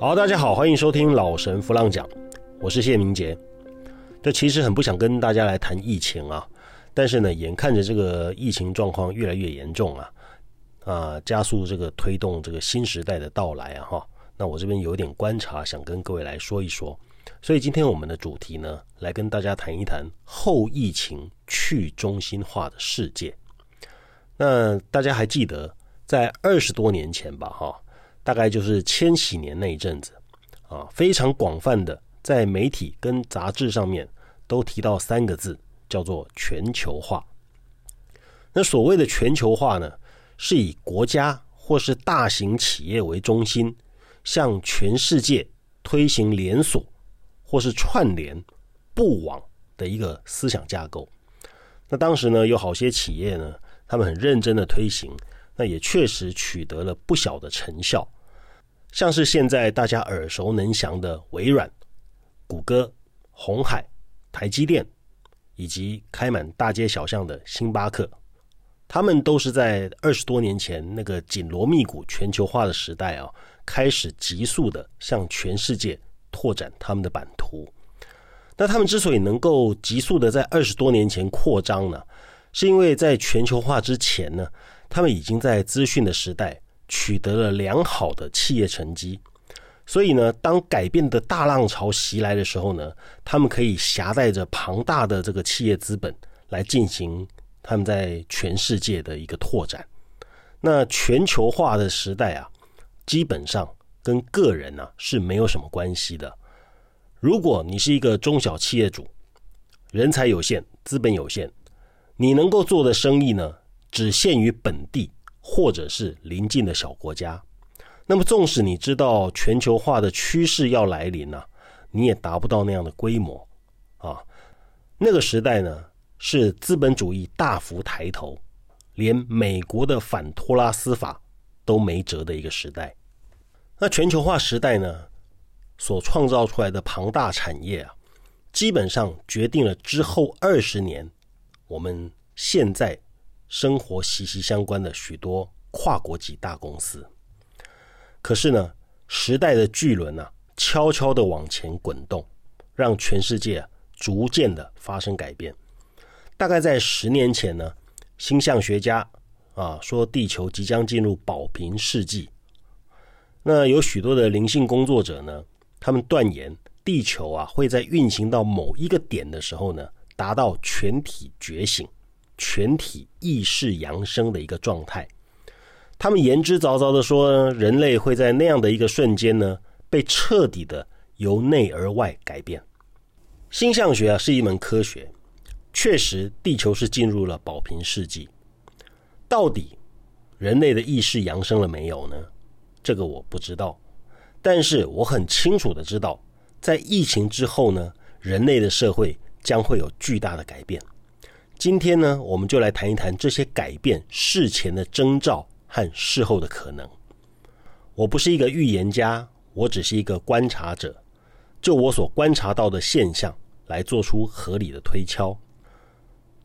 好，大家好，欢迎收听老神弗浪讲，我是谢明杰。这其实很不想跟大家来谈疫情啊，但是呢，眼看着这个疫情状况越来越严重啊，啊，加速这个推动这个新时代的到来啊，哈，那我这边有点观察，想跟各位来说一说。所以今天我们的主题呢，来跟大家谈一谈后疫情去中心化的世界。那大家还记得在二十多年前吧，哈？大概就是千禧年那一阵子，啊，非常广泛的在媒体跟杂志上面都提到三个字，叫做全球化。那所谓的全球化呢，是以国家或是大型企业为中心，向全世界推行连锁或是串联布网的一个思想架构。那当时呢，有好些企业呢，他们很认真的推行，那也确实取得了不小的成效。像是现在大家耳熟能详的微软、谷歌、红海、台积电，以及开满大街小巷的星巴克，他们都是在二十多年前那个紧锣密鼓全球化的时代啊，开始急速的向全世界拓展他们的版图。那他们之所以能够急速的在二十多年前扩张呢，是因为在全球化之前呢，他们已经在资讯的时代。取得了良好的企业成绩，所以呢，当改变的大浪潮袭来的时候呢，他们可以携带着庞大的这个企业资本来进行他们在全世界的一个拓展。那全球化的时代啊，基本上跟个人呢是没有什么关系的。如果你是一个中小企业主，人才有限，资本有限，你能够做的生意呢，只限于本地。或者是邻近的小国家，那么纵使你知道全球化的趋势要来临了，你也达不到那样的规模啊。那个时代呢，是资本主义大幅抬头，连美国的反托拉斯法都没辙的一个时代。那全球化时代呢，所创造出来的庞大产业啊，基本上决定了之后二十年我们现在。生活息息相关的许多跨国级大公司，可是呢，时代的巨轮呢，悄悄的往前滚动，让全世界逐渐的发生改变。大概在十年前呢，星象学家啊说地球即将进入宝瓶世纪。那有许多的灵性工作者呢，他们断言地球啊会在运行到某一个点的时候呢，达到全体觉醒。全体意识扬升的一个状态，他们言之凿凿的说，人类会在那样的一个瞬间呢，被彻底的由内而外改变。星象学啊是一门科学，确实地球是进入了宝瓶世纪。到底人类的意识扬升了没有呢？这个我不知道，但是我很清楚的知道，在疫情之后呢，人类的社会将会有巨大的改变。今天呢，我们就来谈一谈这些改变事前的征兆和事后的可能。我不是一个预言家，我只是一个观察者，就我所观察到的现象来做出合理的推敲。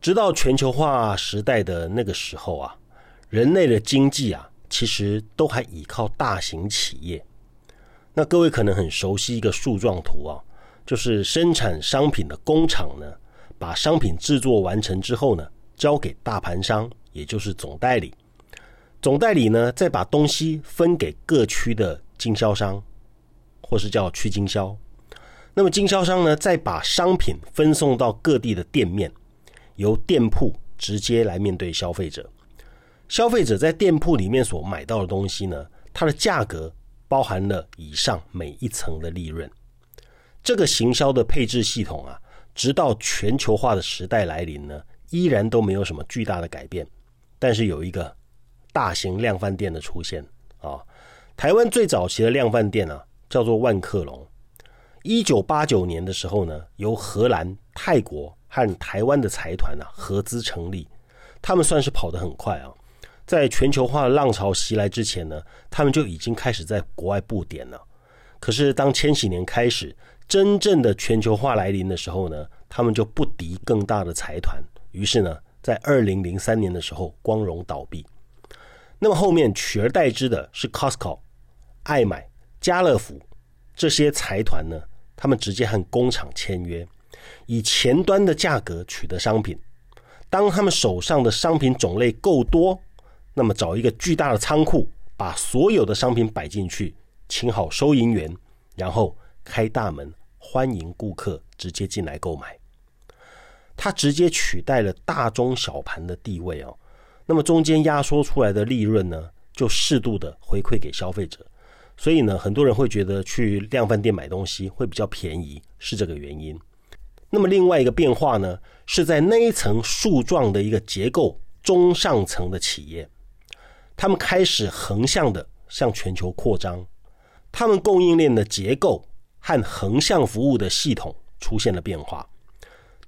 直到全球化时代的那个时候啊，人类的经济啊，其实都还依靠大型企业。那各位可能很熟悉一个树状图啊，就是生产商品的工厂呢。把商品制作完成之后呢，交给大盘商，也就是总代理。总代理呢，再把东西分给各区的经销商，或是叫区经销。那么经销商呢，再把商品分送到各地的店面，由店铺直接来面对消费者。消费者在店铺里面所买到的东西呢，它的价格包含了以上每一层的利润。这个行销的配置系统啊。直到全球化的时代来临呢，依然都没有什么巨大的改变。但是有一个大型量贩店的出现啊，台湾最早期的量贩店啊，叫做万客隆。一九八九年的时候呢，由荷兰、泰国和台湾的财团啊合资成立，他们算是跑得很快啊。在全球化浪潮袭来之前呢，他们就已经开始在国外布点了。可是当千禧年开始。真正的全球化来临的时候呢，他们就不敌更大的财团，于是呢，在二零零三年的时候光荣倒闭。那么后面取而代之的是 Costco、爱买、家乐福这些财团呢，他们直接和工厂签约，以前端的价格取得商品。当他们手上的商品种类够多，那么找一个巨大的仓库，把所有的商品摆进去，请好收银员，然后开大门欢迎顾客直接进来购买。它直接取代了大中小盘的地位哦。那么中间压缩出来的利润呢，就适度的回馈给消费者。所以呢，很多人会觉得去量贩店买东西会比较便宜，是这个原因。那么另外一个变化呢，是在那一层树状的一个结构中上层的企业，他们开始横向的向全球扩张，他们供应链的结构和横向服务的系统出现了变化。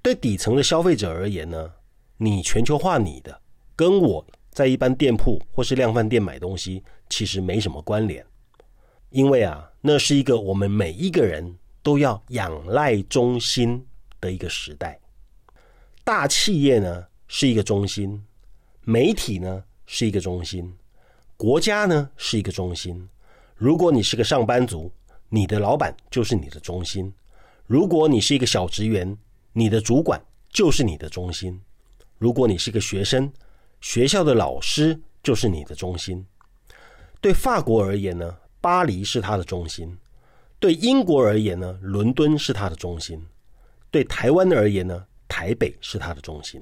对底层的消费者而言呢，你全球化你的，跟我在一般店铺或是量贩店买东西其实没什么关联。因为啊，那是一个我们每一个人都要仰赖中心的一个时代。大企业呢是一个中心，媒体呢是一个中心，国家呢是一个中心。如果你是个上班族，你的老板就是你的中心；如果你是一个小职员，你的主管就是你的中心；如果你是一个学生，学校的老师就是你的中心。对法国而言呢？巴黎是它的中心，对英国而言呢，伦敦是它的中心；对台湾而言呢，台北是它的中心。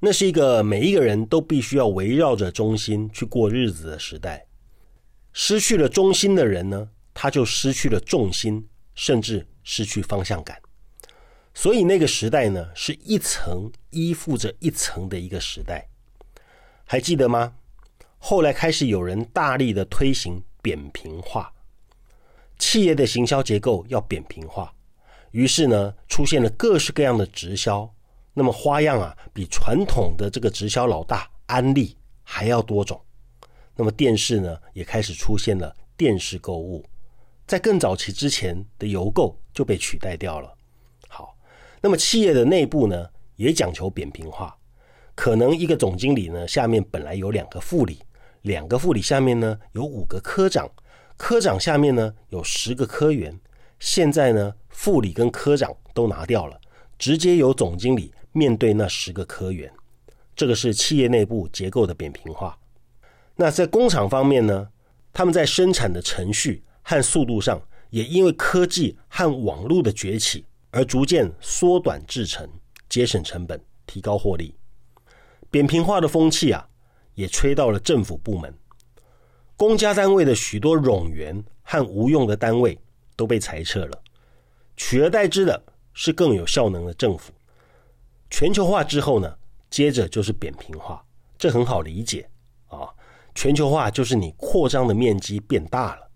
那是一个每一个人都必须要围绕着中心去过日子的时代。失去了中心的人呢，他就失去了重心，甚至失去方向感。所以那个时代呢，是一层依附着一层的一个时代。还记得吗？后来开始有人大力的推行。扁平化，企业的行销结构要扁平化，于是呢，出现了各式各样的直销，那么花样啊，比传统的这个直销老大安利还要多种。那么电视呢，也开始出现了电视购物，在更早期之前的邮购就被取代掉了。好，那么企业的内部呢，也讲求扁平化，可能一个总经理呢，下面本来有两个副理。两个副理下面呢有五个科长，科长下面呢有十个科员。现在呢副理跟科长都拿掉了，直接由总经理面对那十个科员。这个是企业内部结构的扁平化。那在工厂方面呢，他们在生产的程序和速度上，也因为科技和网络的崛起而逐渐缩短制程，节省成本，提高获利。扁平化的风气啊。也吹到了政府部门，公家单位的许多冗员和无用的单位都被裁撤了，取而代之的是更有效能的政府。全球化之后呢，接着就是扁平化，这很好理解啊。全球化就是你扩张的面积变大了，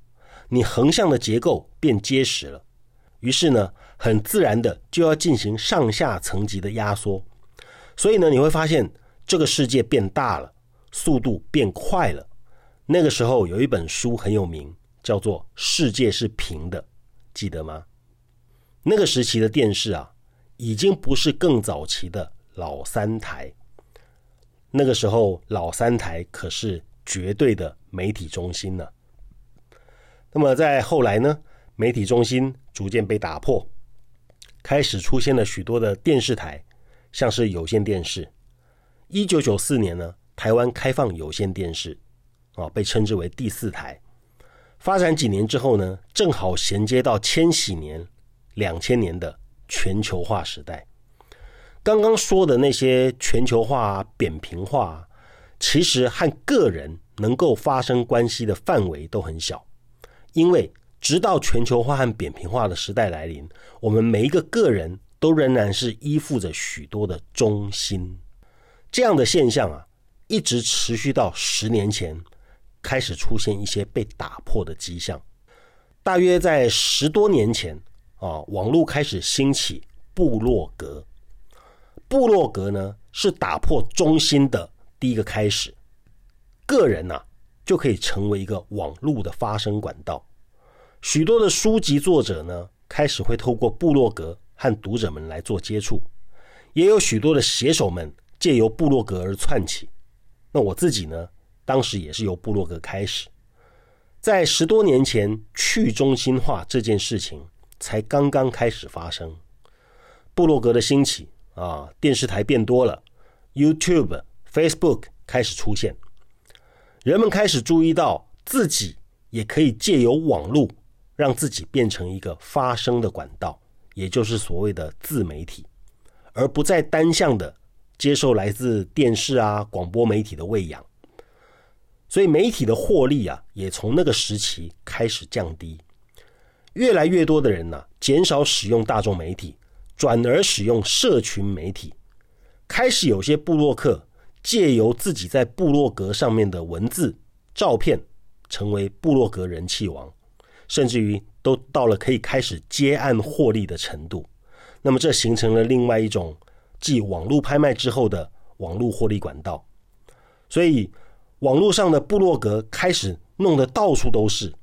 你横向的结构变结实了，于是呢，很自然的就要进行上下层级的压缩。所以呢，你会发现这个世界变大了。速度变快了。那个时候有一本书很有名，叫做《世界是平的》，记得吗？那个时期的电视啊，已经不是更早期的老三台。那个时候老三台可是绝对的媒体中心呢。那么在后来呢，媒体中心逐渐被打破，开始出现了许多的电视台，像是有线电视。一九九四年呢。台湾开放有线电视，啊，被称之为第四台。发展几年之后呢，正好衔接到千禧年、两千年的全球化时代。刚刚说的那些全球化、扁平化，其实和个人能够发生关系的范围都很小，因为直到全球化和扁平化的时代来临，我们每一个个人都仍然是依附着许多的中心。这样的现象啊。一直持续到十年前，开始出现一些被打破的迹象。大约在十多年前，啊，网络开始兴起，部落格。部落格呢，是打破中心的第一个开始。个人呐，就可以成为一个网络的发声管道。许多的书籍作者呢，开始会透过部落格和读者们来做接触，也有许多的写手们借由部落格而窜起。那我自己呢，当时也是由部落格开始，在十多年前，去中心化这件事情才刚刚开始发生。部落格的兴起啊，电视台变多了，YouTube、Facebook 开始出现，人们开始注意到自己也可以借由网络，让自己变成一个发声的管道，也就是所谓的自媒体，而不再单向的接受来自电视啊、广播媒体的喂养。所以媒体的获利啊，也从那个时期开始降低。越来越多的人呢，减少使用大众媒体，转而使用社群媒体。开始有些部落客借由自己在部落格上面的文字、照片，成为部落格人气王，甚至于都到了可以开始接案获利的程度。那么这形成了另外一种继网络拍卖之后的网络获利管道。所以。网络上的部落格开始弄得到处都是，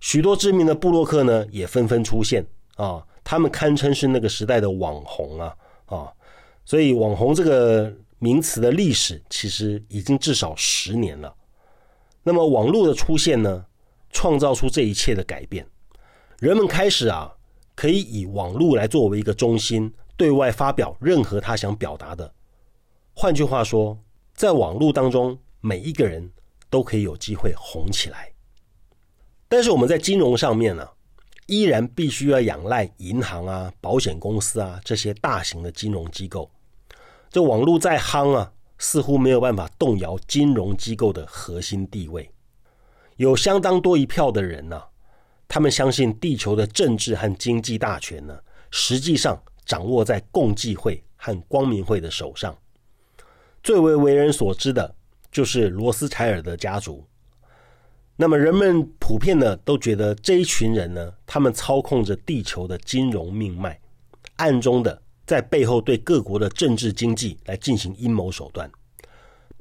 许多知名的部落客呢也纷纷出现啊，他们堪称是那个时代的网红啊啊，所以网红这个名词的历史其实已经至少十年了。那么网络的出现呢，创造出这一切的改变，人们开始啊可以以网络来作为一个中心，对外发表任何他想表达的。换句话说，在网络当中。每一个人都可以有机会红起来，但是我们在金融上面呢，依然必须要仰赖银行啊、保险公司啊这些大型的金融机构。这网络再夯啊，似乎没有办法动摇金融机构的核心地位。有相当多一票的人呢，他们相信地球的政治和经济大权呢，实际上掌握在共济会和光明会的手上。最为为人所知的。就是罗斯柴尔德家族。那么人们普遍呢都觉得这一群人呢，他们操控着地球的金融命脉，暗中的在背后对各国的政治经济来进行阴谋手段。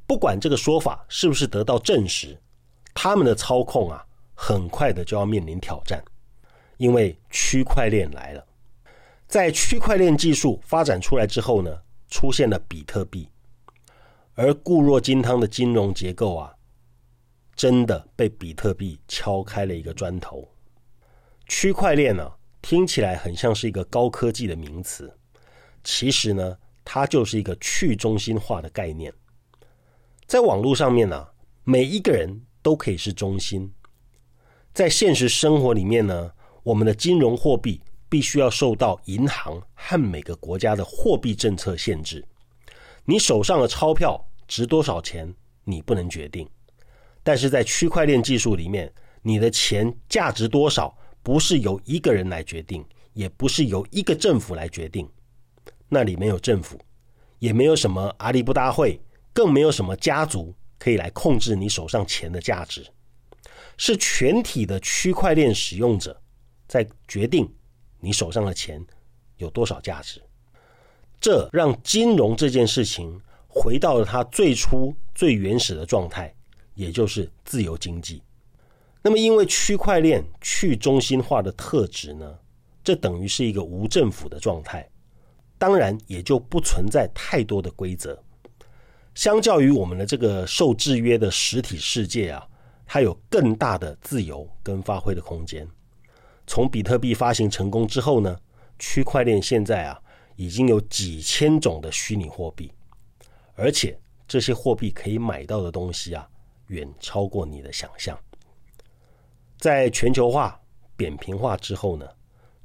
不管这个说法是不是得到证实，他们的操控啊，很快的就要面临挑战，因为区块链来了。在区块链技术发展出来之后呢，出现了比特币。而固若金汤的金融结构啊，真的被比特币敲开了一个砖头。区块链呢，听起来很像是一个高科技的名词，其实呢，它就是一个去中心化的概念。在网络上面呢，每一个人都可以是中心。在现实生活里面呢，我们的金融货币必须要受到银行和每个国家的货币政策限制。你手上的钞票。值多少钱你不能决定，但是在区块链技术里面，你的钱价值多少不是由一个人来决定，也不是由一个政府来决定。那里没有政府，也没有什么阿里不大会，更没有什么家族可以来控制你手上钱的价值，是全体的区块链使用者在决定你手上的钱有多少价值。这让金融这件事情。回到了它最初最原始的状态，也就是自由经济。那么，因为区块链去中心化的特质呢，这等于是一个无政府的状态，当然也就不存在太多的规则。相较于我们的这个受制约的实体世界啊，它有更大的自由跟发挥的空间。从比特币发行成功之后呢，区块链现在啊已经有几千种的虚拟货币。而且这些货币可以买到的东西啊，远超过你的想象。在全球化、扁平化之后呢，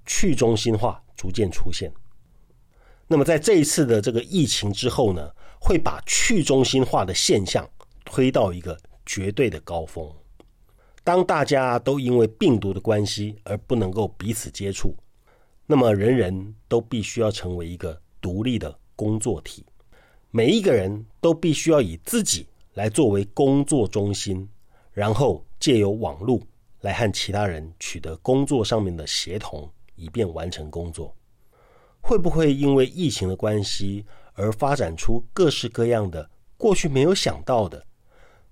去中心化逐渐出现。那么在这一次的这个疫情之后呢，会把去中心化的现象推到一个绝对的高峰。当大家都因为病毒的关系而不能够彼此接触，那么人人都必须要成为一个独立的工作体。每一个人都必须要以自己来作为工作中心，然后借由网络来和其他人取得工作上面的协同，以便完成工作。会不会因为疫情的关系而发展出各式各样的过去没有想到的，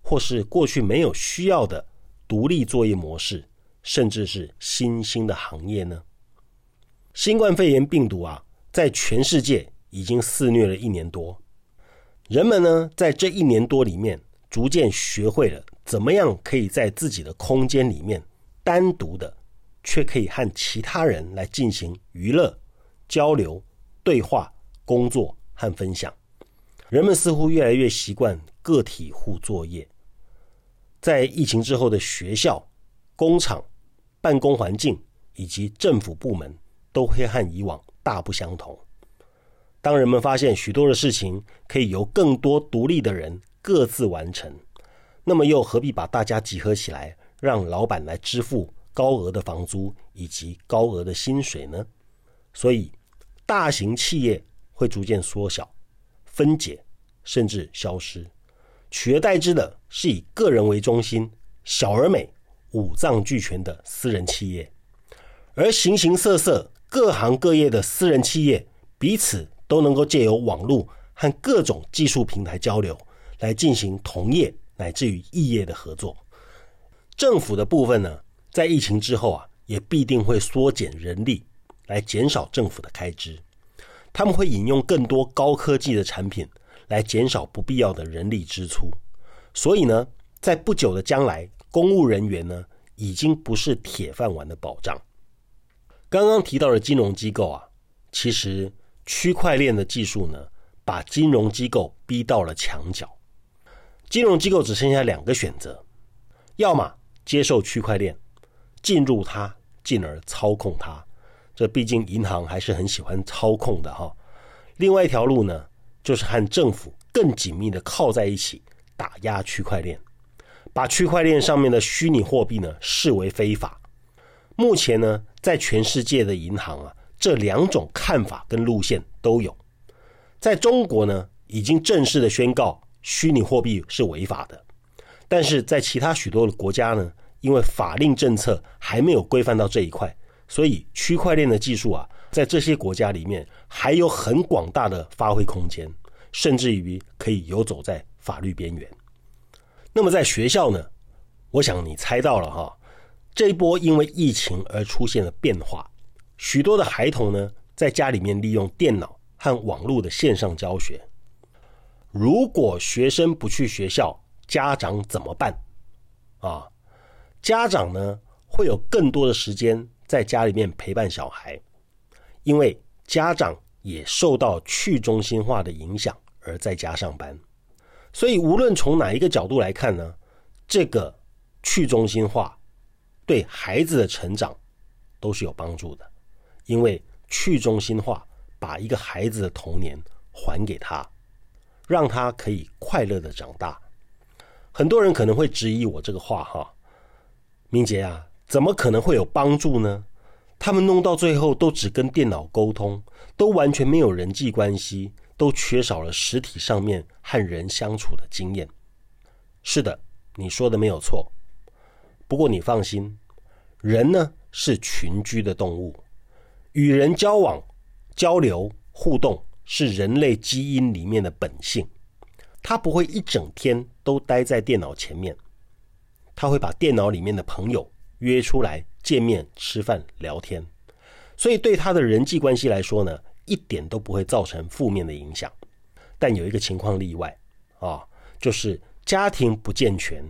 或是过去没有需要的独立作业模式，甚至是新兴的行业呢？新冠肺炎病毒啊，在全世界已经肆虐了一年多。人们呢，在这一年多里面，逐渐学会了怎么样可以在自己的空间里面单独的，却可以和其他人来进行娱乐、交流、对话、工作和分享。人们似乎越来越习惯个体户作业。在疫情之后的学校、工厂、办公环境以及政府部门，都会和以往大不相同。当人们发现许多的事情可以由更多独立的人各自完成，那么又何必把大家集合起来，让老板来支付高额的房租以及高额的薪水呢？所以，大型企业会逐渐缩小、分解，甚至消失。取而代之的是以个人为中心、小而美、五脏俱全的私人企业，而形形色色、各行各业的私人企业彼此都能够借由网络和各种技术平台交流，来进行同业乃至于异业的合作。政府的部分呢，在疫情之后啊，也必定会缩减人力，来减少政府的开支。他们会引用更多高科技的产品。来减少不必要的人力支出，所以呢，在不久的将来，公务人员呢已经不是铁饭碗的保障。刚刚提到的金融机构啊，其实区块链的技术呢，把金融机构逼到了墙角。金融机构只剩下两个选择：要么接受区块链，进入它，进而操控它。这毕竟银行还是很喜欢操控的哈。另外一条路呢？就是和政府更紧密的靠在一起，打压区块链，把区块链上面的虚拟货币呢视为非法。目前呢，在全世界的银行啊，这两种看法跟路线都有。在中国呢，已经正式的宣告虚拟货币是违法的，但是在其他许多的国家呢，因为法令政策还没有规范到这一块，所以区块链的技术啊。在这些国家里面，还有很广大的发挥空间，甚至于可以游走在法律边缘。那么在学校呢？我想你猜到了哈，这一波因为疫情而出现了变化，许多的孩童呢，在家里面利用电脑和网络的线上教学。如果学生不去学校，家长怎么办？啊，家长呢会有更多的时间在家里面陪伴小孩。因为家长也受到去中心化的影响而在家上班，所以无论从哪一个角度来看呢，这个去中心化对孩子的成长都是有帮助的。因为去中心化把一个孩子的童年还给他，让他可以快乐的长大。很多人可能会质疑我这个话哈，明杰啊，怎么可能会有帮助呢？他们弄到最后都只跟电脑沟通，都完全没有人际关系，都缺少了实体上面和人相处的经验。是的，你说的没有错。不过你放心，人呢是群居的动物，与人交往、交流、互动是人类基因里面的本性。他不会一整天都待在电脑前面，他会把电脑里面的朋友约出来。见面吃饭聊天，所以对他的人际关系来说呢，一点都不会造成负面的影响。但有一个情况例外啊，就是家庭不健全、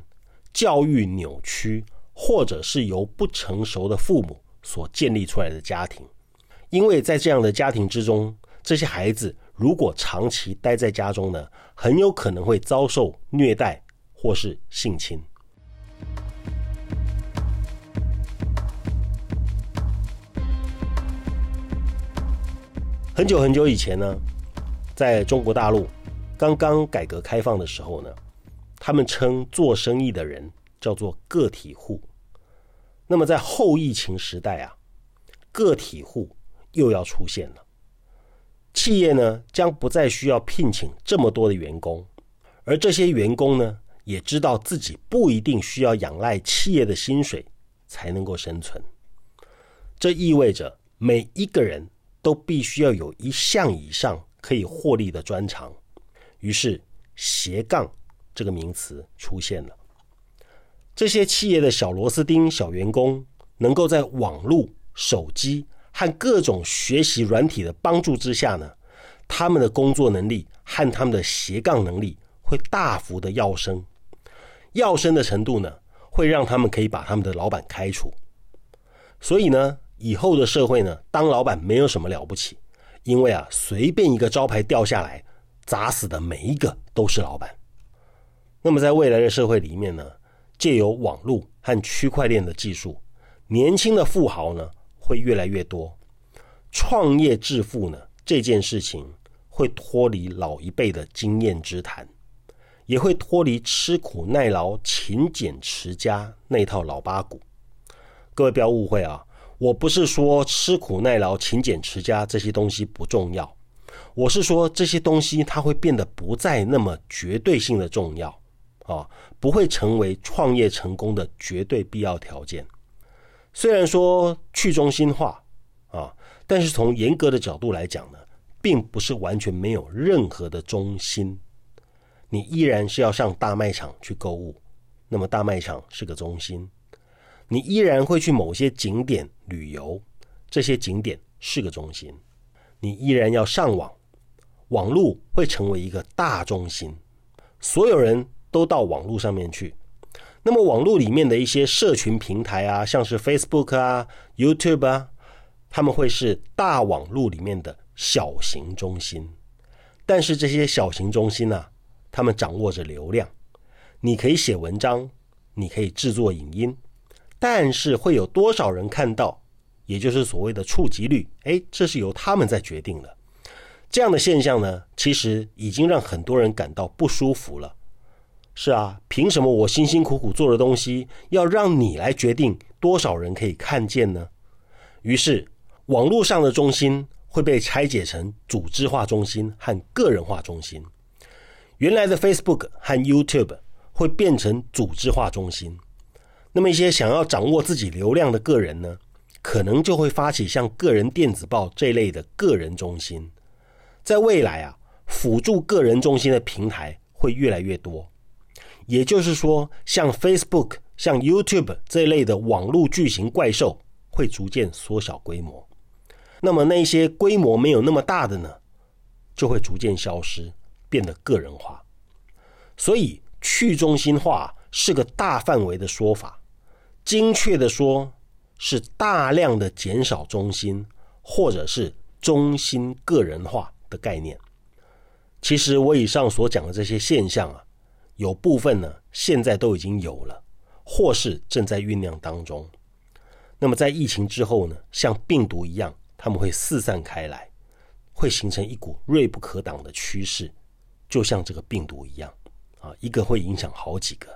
教育扭曲，或者是由不成熟的父母所建立出来的家庭。因为在这样的家庭之中，这些孩子如果长期待在家中呢，很有可能会遭受虐待或是性侵。很久很久以前呢，在中国大陆刚刚改革开放的时候呢，他们称做生意的人叫做个体户。那么在后疫情时代啊，个体户又要出现了，企业呢将不再需要聘请这么多的员工，而这些员工呢也知道自己不一定需要仰赖企业的薪水才能够生存。这意味着每一个人。都必须要有一项以上可以获利的专长，于是斜杠这个名词出现了。这些企业的小螺丝钉、小员工，能够在网络、手机和各种学习软体的帮助之下呢，他们的工作能力和他们的斜杠能力会大幅的跃升。要升的程度呢，会让他们可以把他们的老板开除。所以呢，以后的社会呢，当老板没有什么了不起，因为啊，随便一个招牌掉下来，砸死的每一个都是老板。那么在未来的社会里面呢，借由网络和区块链的技术，年轻的富豪呢会越来越多，创业致富呢这件事情会脱离老一辈的经验之谈，也会脱离吃苦耐劳、勤俭持家那套老八股。各位不要误会啊，我不是说吃苦耐劳、勤俭持家这些东西不重要，我是说这些东西它会变得不再那么绝对性的重要啊，不会成为创业成功的绝对必要条件。虽然说去中心化啊，但是从严格的角度来讲呢，并不是完全没有任何的中心，你依然是要上大卖场去购物，那么大卖场是个中心。你依然会去某些景点旅游，这些景点是个中心。你依然要上网，网络会成为一个大中心，所有人都到网络上面去。那么网络里面的一些社群平台啊，像是 Facebook 啊、YouTube 啊，他们会是大网络里面的小型中心。但是这些小型中心呢，他们掌握着流量，你可以写文章，你可以制作影音。但是会有多少人看到，也就是所谓的触及率，哎，这是由他们在决定的。这样的现象呢，其实已经让很多人感到不舒服了。是啊，凭什么我辛辛苦苦做的东西，要让你来决定多少人可以看见呢？于是，网络上的中心会被拆解成组织化中心和个人化中心。原来的 Facebook 和 YouTube 会变成组织化中心。那么一些想要掌握自己流量的个人呢，可能就会发起像个人电子报这类的个人中心。在未来啊，辅助个人中心的平台会越来越多。也就是说，像 Facebook、像 YouTube 这类的网络巨型怪兽会逐渐缩小规模。那么那些规模没有那么大的呢，就会逐渐消失，变得个人化。所以去中心化是个大范围的说法。精确的说，是大量的减少中心，或者是中心个人化的概念。其实我以上所讲的这些现象啊，有部分呢现在都已经有了，或是正在酝酿当中。那么在疫情之后呢，像病毒一样，他们会四散开来，会形成一股锐不可挡的趋势，就像这个病毒一样啊，一个会影响好几个。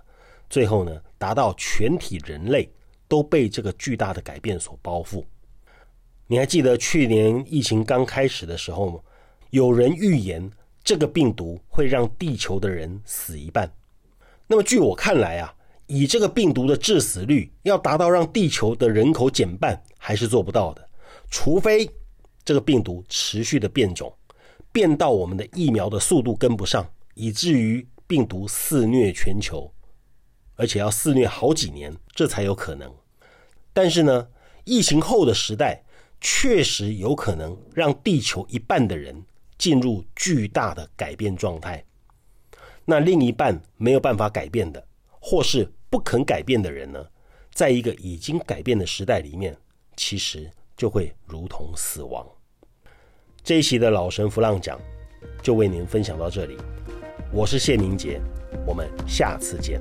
最后呢，达到全体人类都被这个巨大的改变所包覆。你还记得去年疫情刚开始的时候吗？有人预言这个病毒会让地球的人死一半。那么据我看来啊，以这个病毒的致死率，要达到让地球的人口减半，还是做不到的。除非这个病毒持续的变种，变到我们的疫苗的速度跟不上，以至于病毒肆虐全球。而且要肆虐好几年，这才有可能。但是呢，疫情后的时代确实有可能让地球一半的人进入巨大的改变状态。那另一半没有办法改变的，或是不肯改变的人呢，在一个已经改变的时代里面，其实就会如同死亡。这一期的老神弗浪讲就为您分享到这里，我是谢明杰，我们下次见。